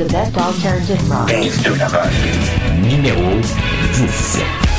The best alternative rock. Numéro 10.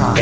rock.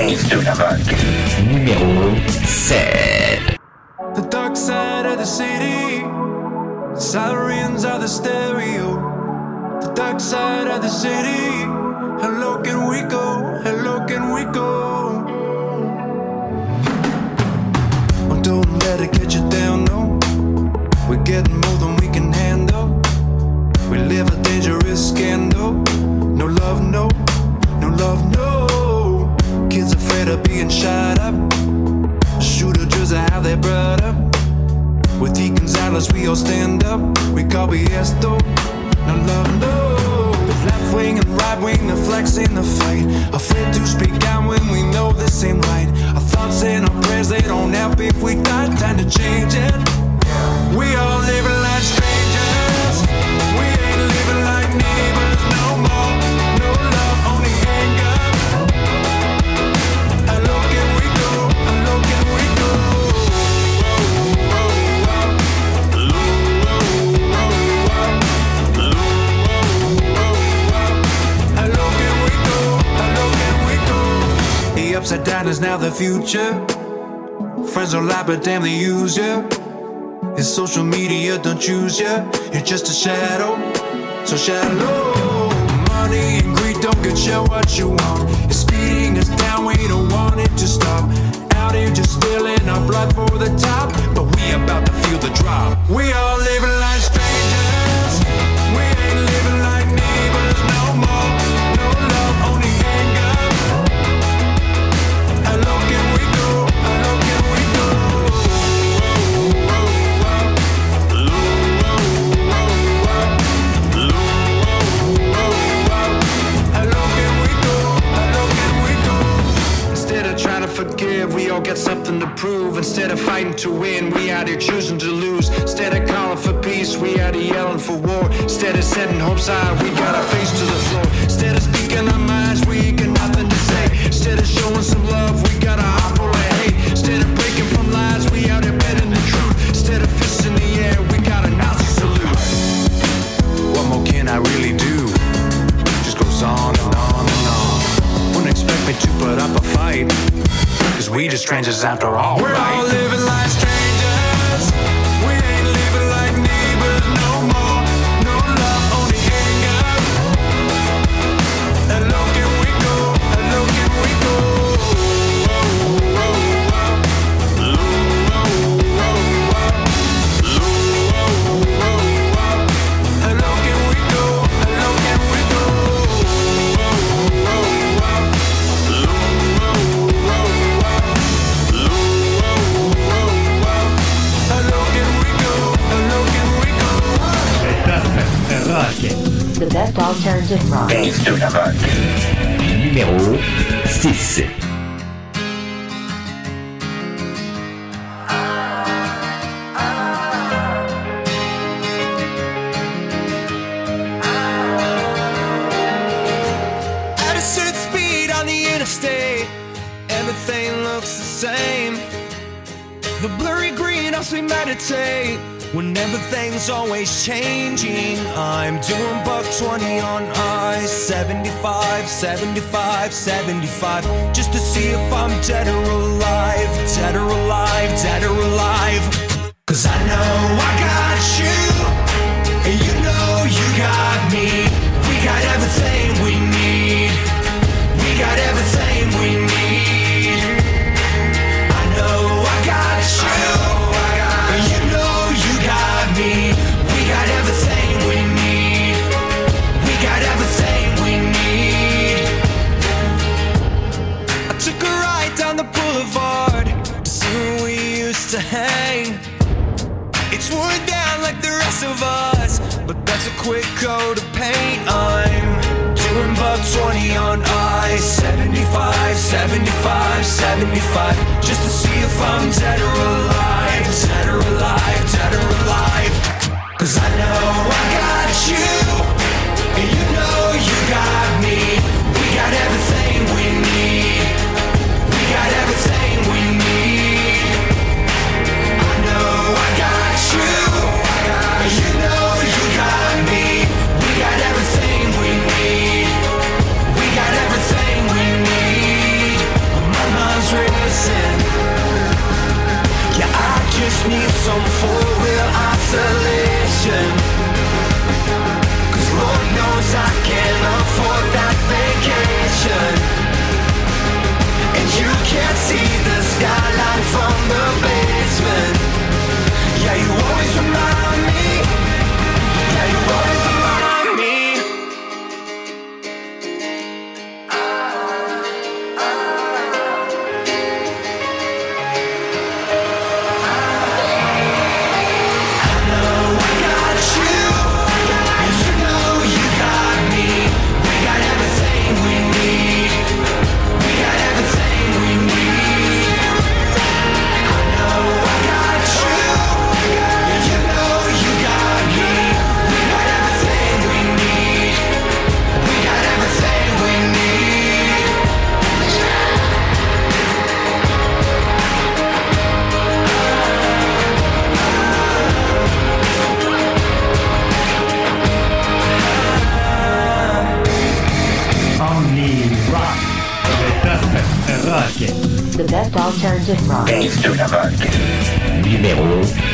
instead of being shot up. Shooter just are how they brought up. With T. Gonzalez, we all stand up. We call BS though. No love, no. The left wing and right wing, the flex in the fight. Afraid to speak out when we know the same right. Our thoughts and our prayers, they don't help if we got time to change it. We all living like strangers. We ain't living like neighbors no more. No love. Is now the future. Friends are lie, but damn, they use you. It's social media, don't choose you. You're just a shadow, so shallow. Money and greed don't get you what you want. It's speeding us down, we don't want it to stop. Out here just spilling our blood for the top, but we about to feel the drop. We all living like strangers. All got something to prove. Instead of fighting to win, we out here choosing to lose. Instead of calling for peace, we out here yelling for war. Instead of setting hopes high, we got our face to the floor. Instead of speaking our minds, we ain't got nothing to say. Instead of showing some love, we got a strangers after all, We're all living Base de la. Numéro 6. Everything's always changing. I'm doing buck 20 on I 75, 75, 75, just to see if I'm dead or alive, dead or alive, dead or alive. 75, 75, 75, just to see if I'm dead or alive, dead or alive, dead or alive. Cause I know need some four-wheel alternative rock. La rock.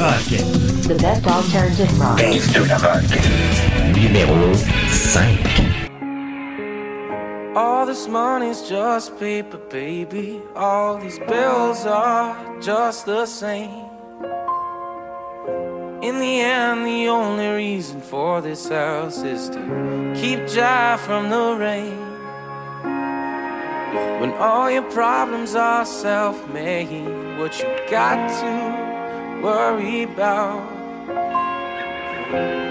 Rock. The best alternative rock. Best de la rock. Numéro 5. All this money's just paper, baby. All these bills are just the same. In the end, the only reason for this house is to keep dry from the rain. When all your problems are self made, what you got to worry about?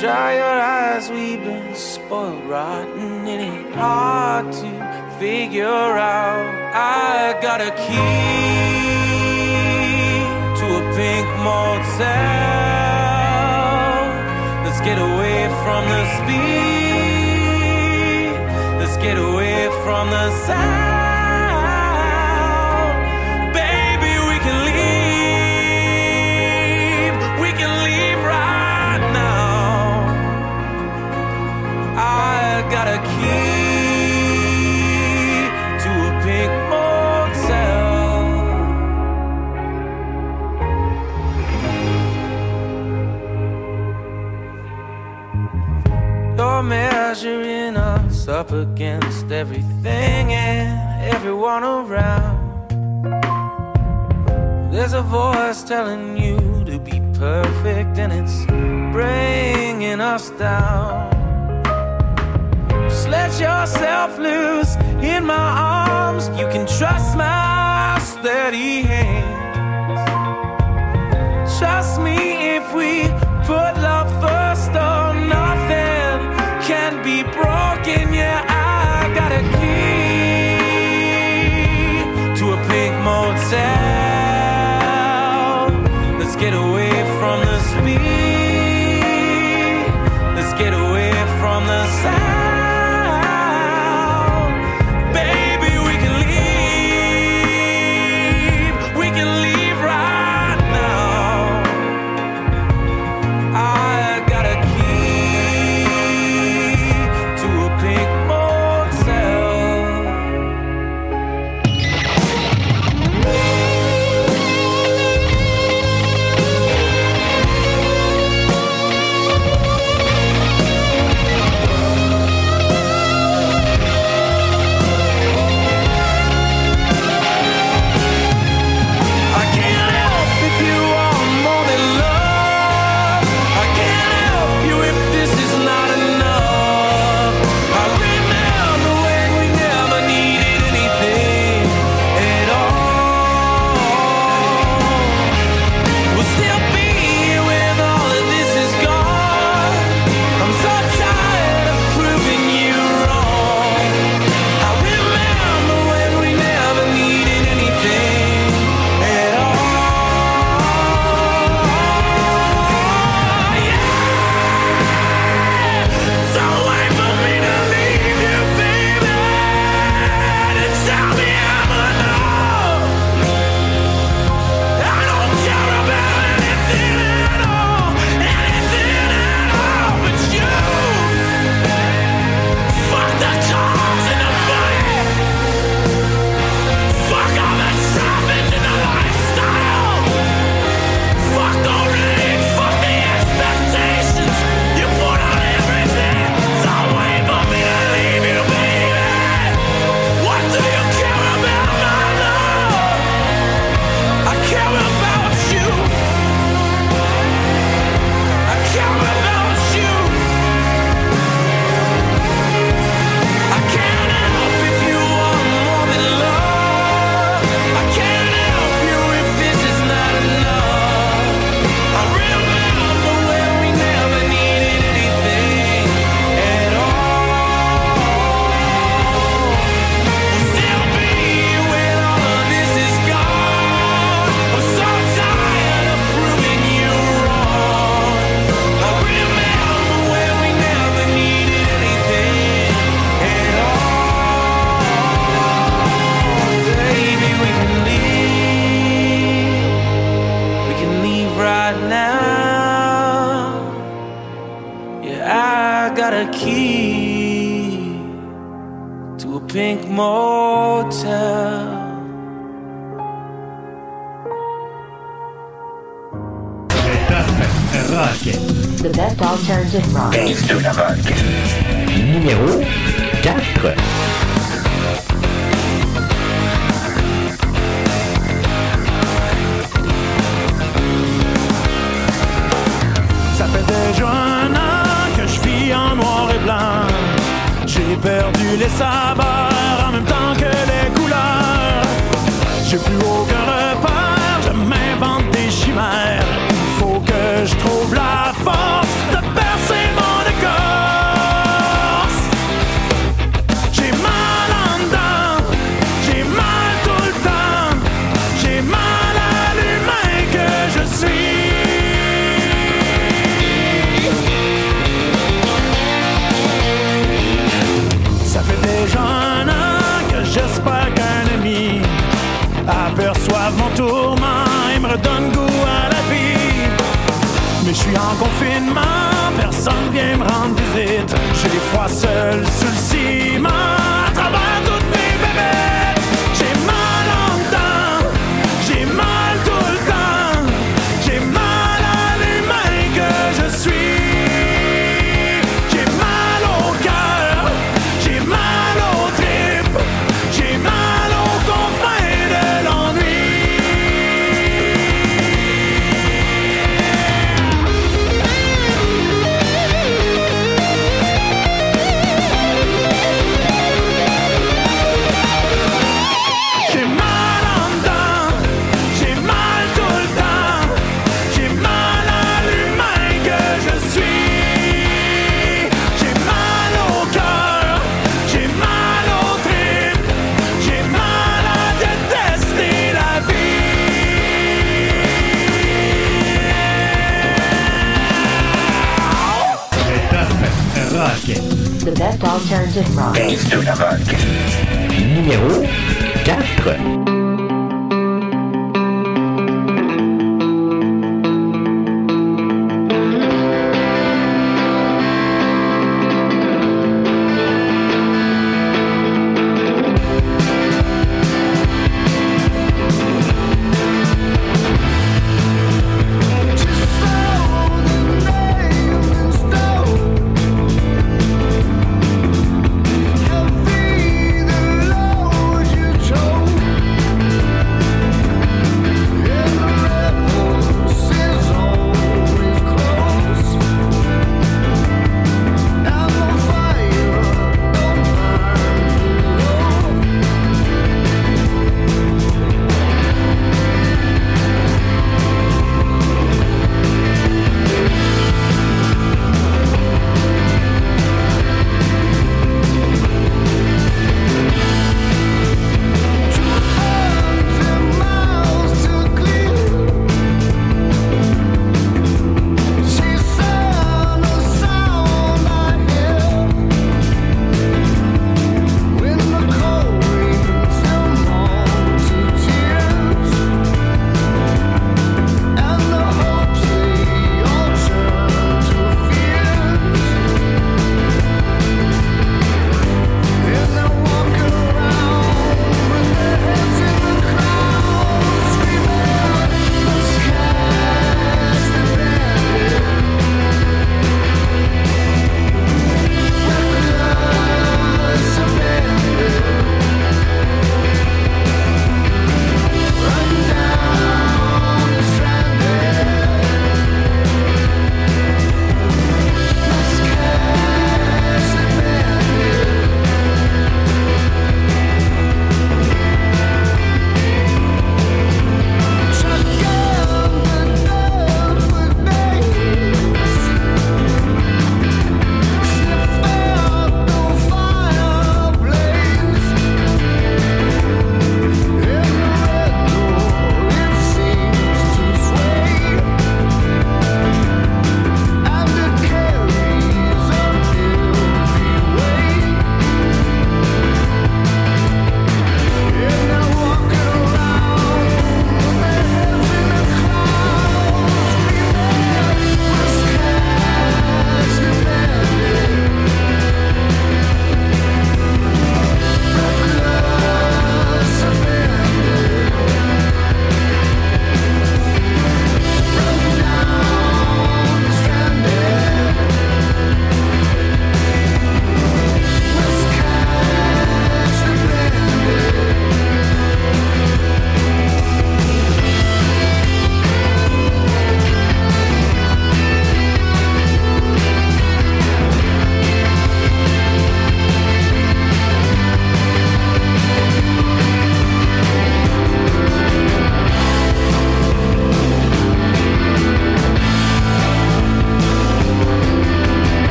Dry your eyes, we've been spoiled rotten. It ain't hard to figure out. I got a key to a pink motel. Let's get away from the speed. Let's get away from the sound. Measuring us up against everything and everyone around. There's a voice telling you to be perfect, and it's bringing us down. Just let yourself loose in my arms. You can trust my steady hands. Trust me if we put love first, oh,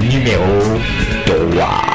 Numéro 3.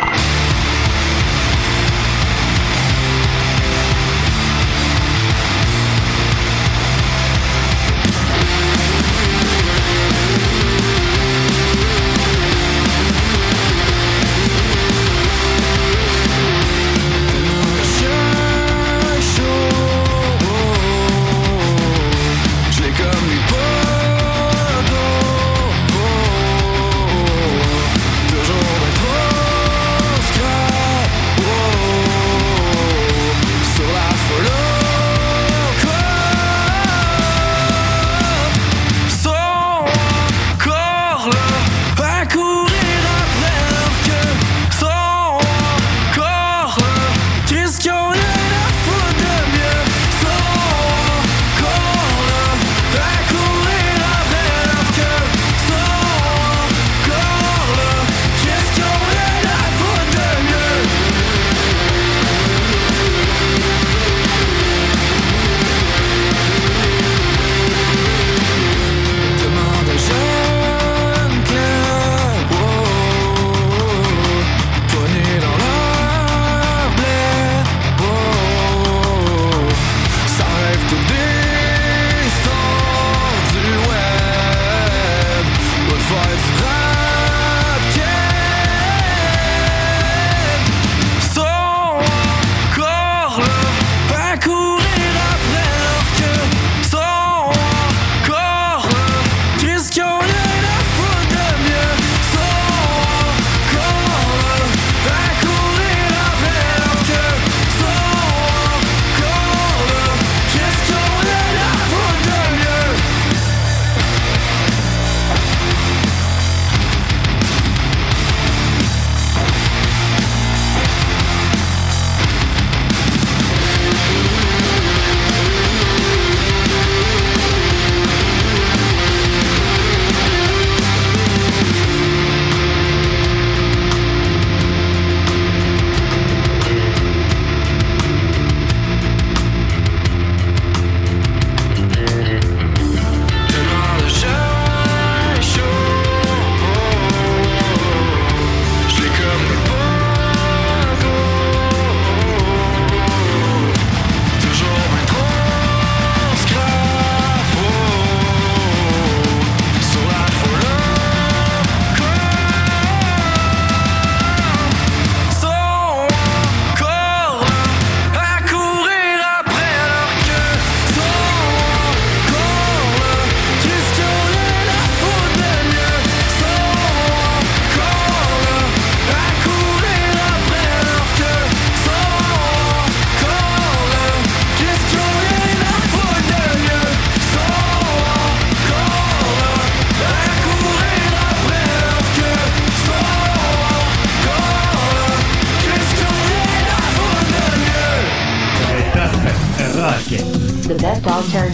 Walter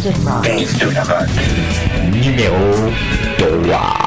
Numéro 3.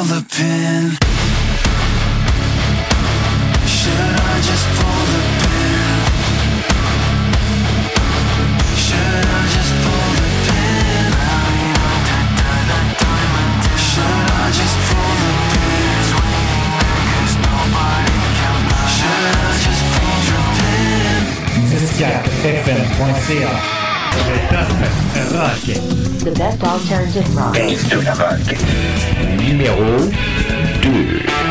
pull the? Should I just pull the pin? Should I just pull the pin? Should I just pull the pin? This is Jack, FM.ca. The best alternative rock. Numero 2.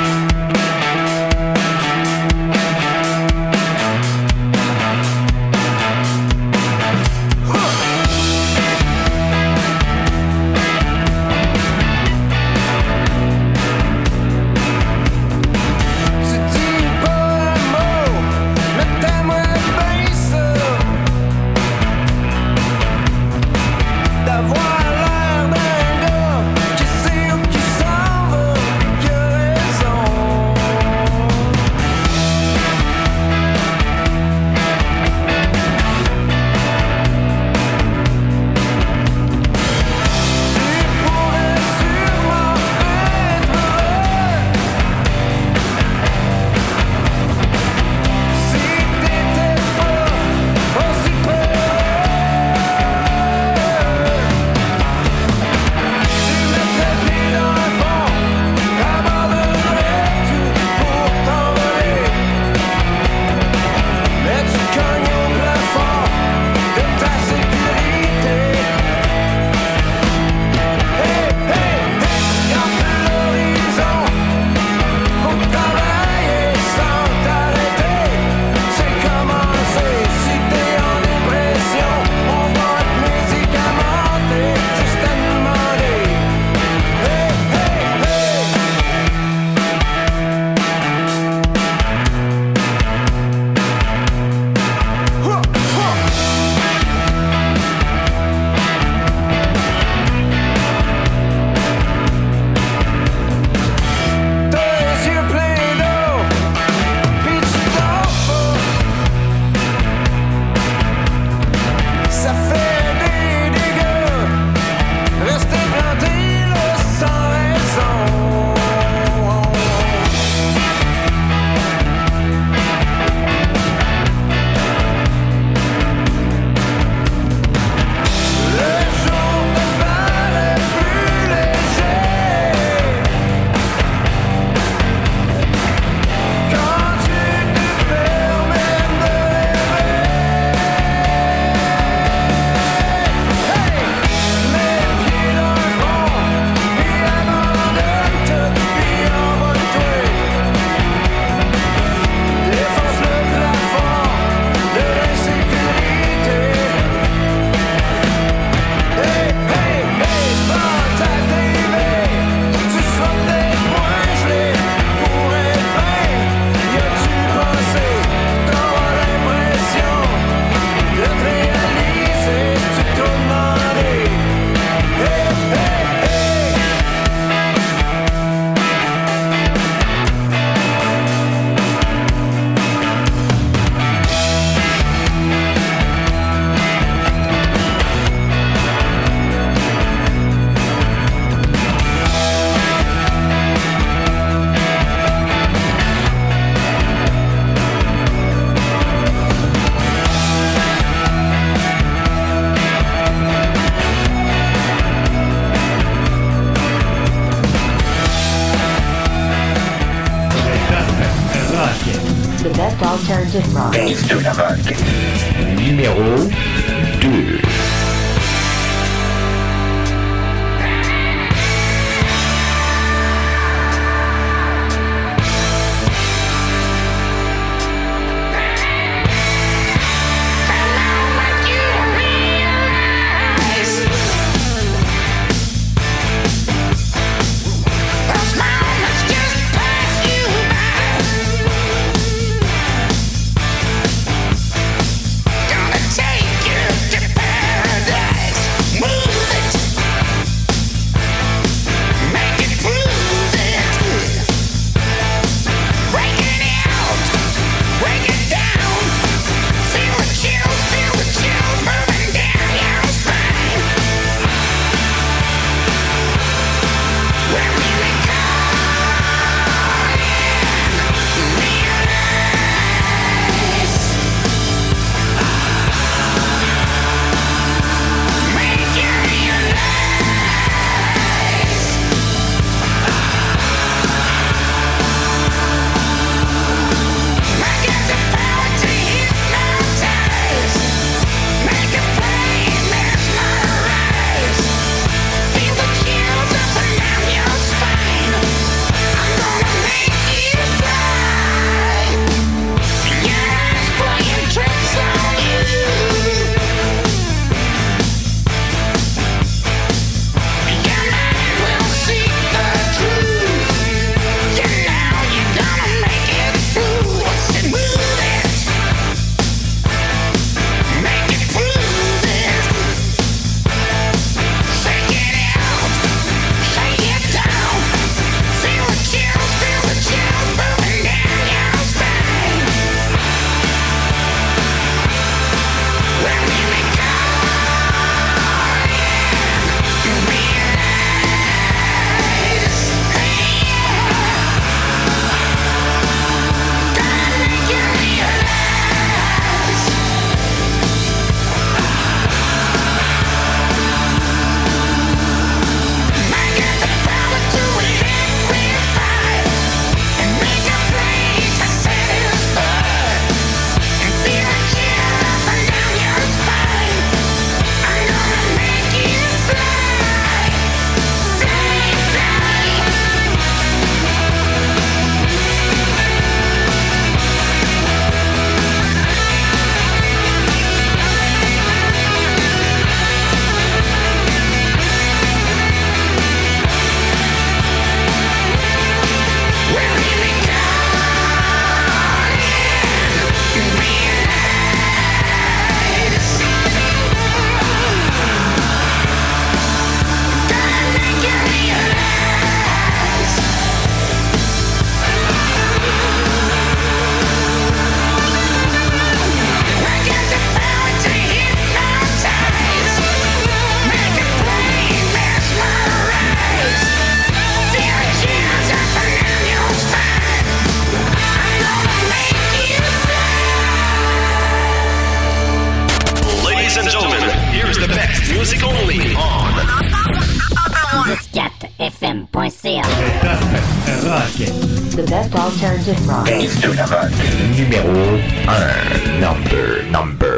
Alternative rock. Base de la rock. Numéro 1. Number, number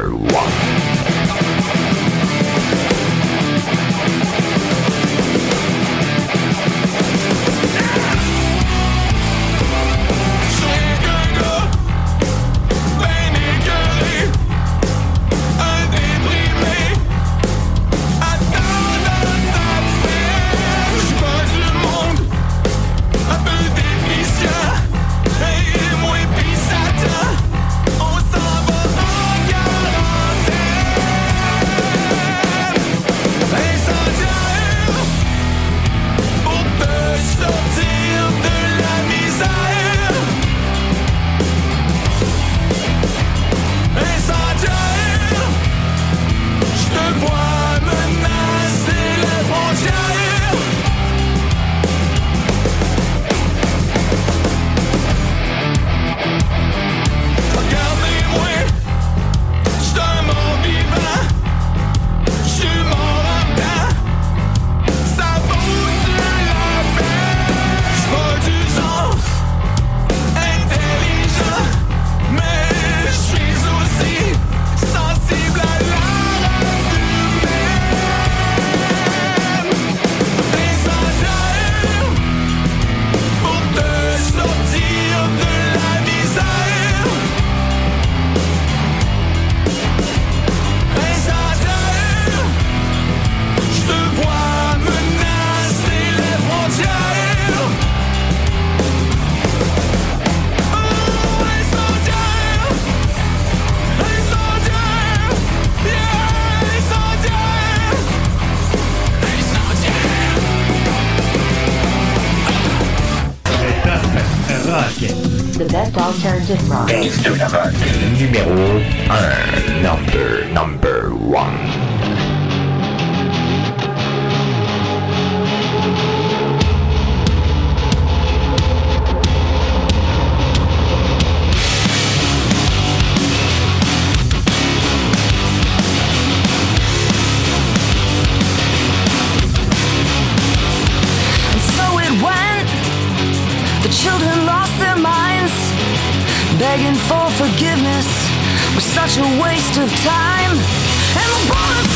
Thanks to. Numéro 1. Number, number. such a waste of time. And the bullets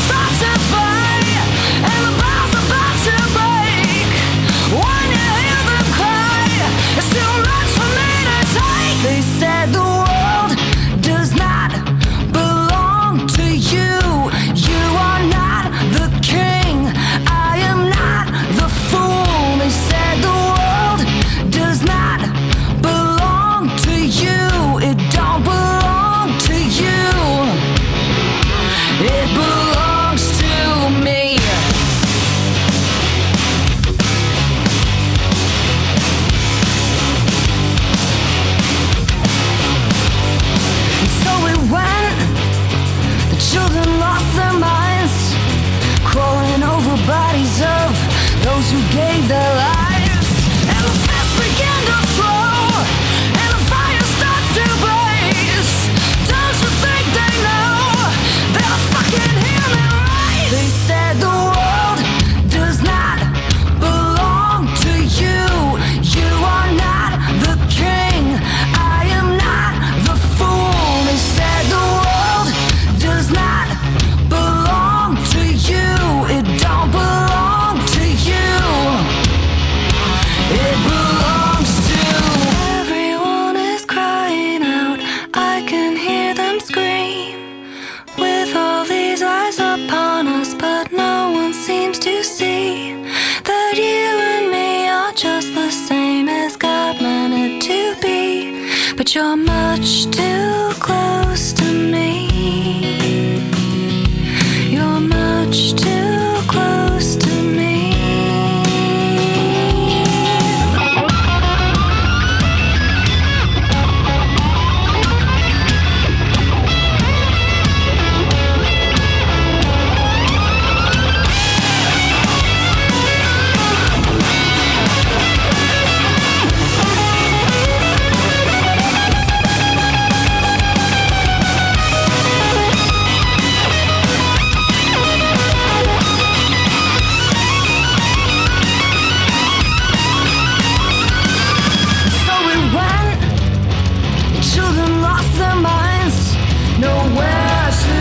their minds, nowhere to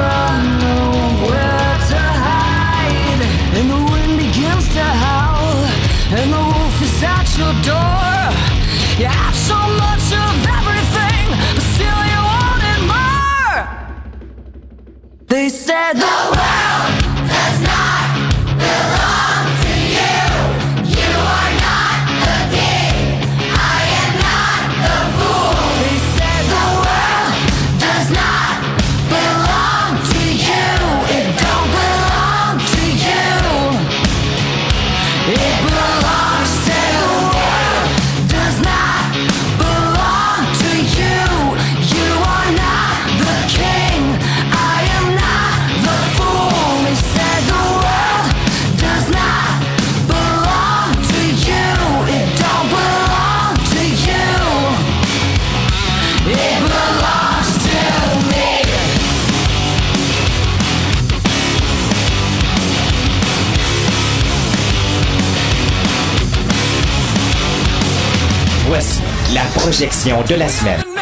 run, nowhere to hide. And the wind begins to howl, and the wolf is at your door. You have so much of everything, but still you more. They said the world. La projection de la semaine.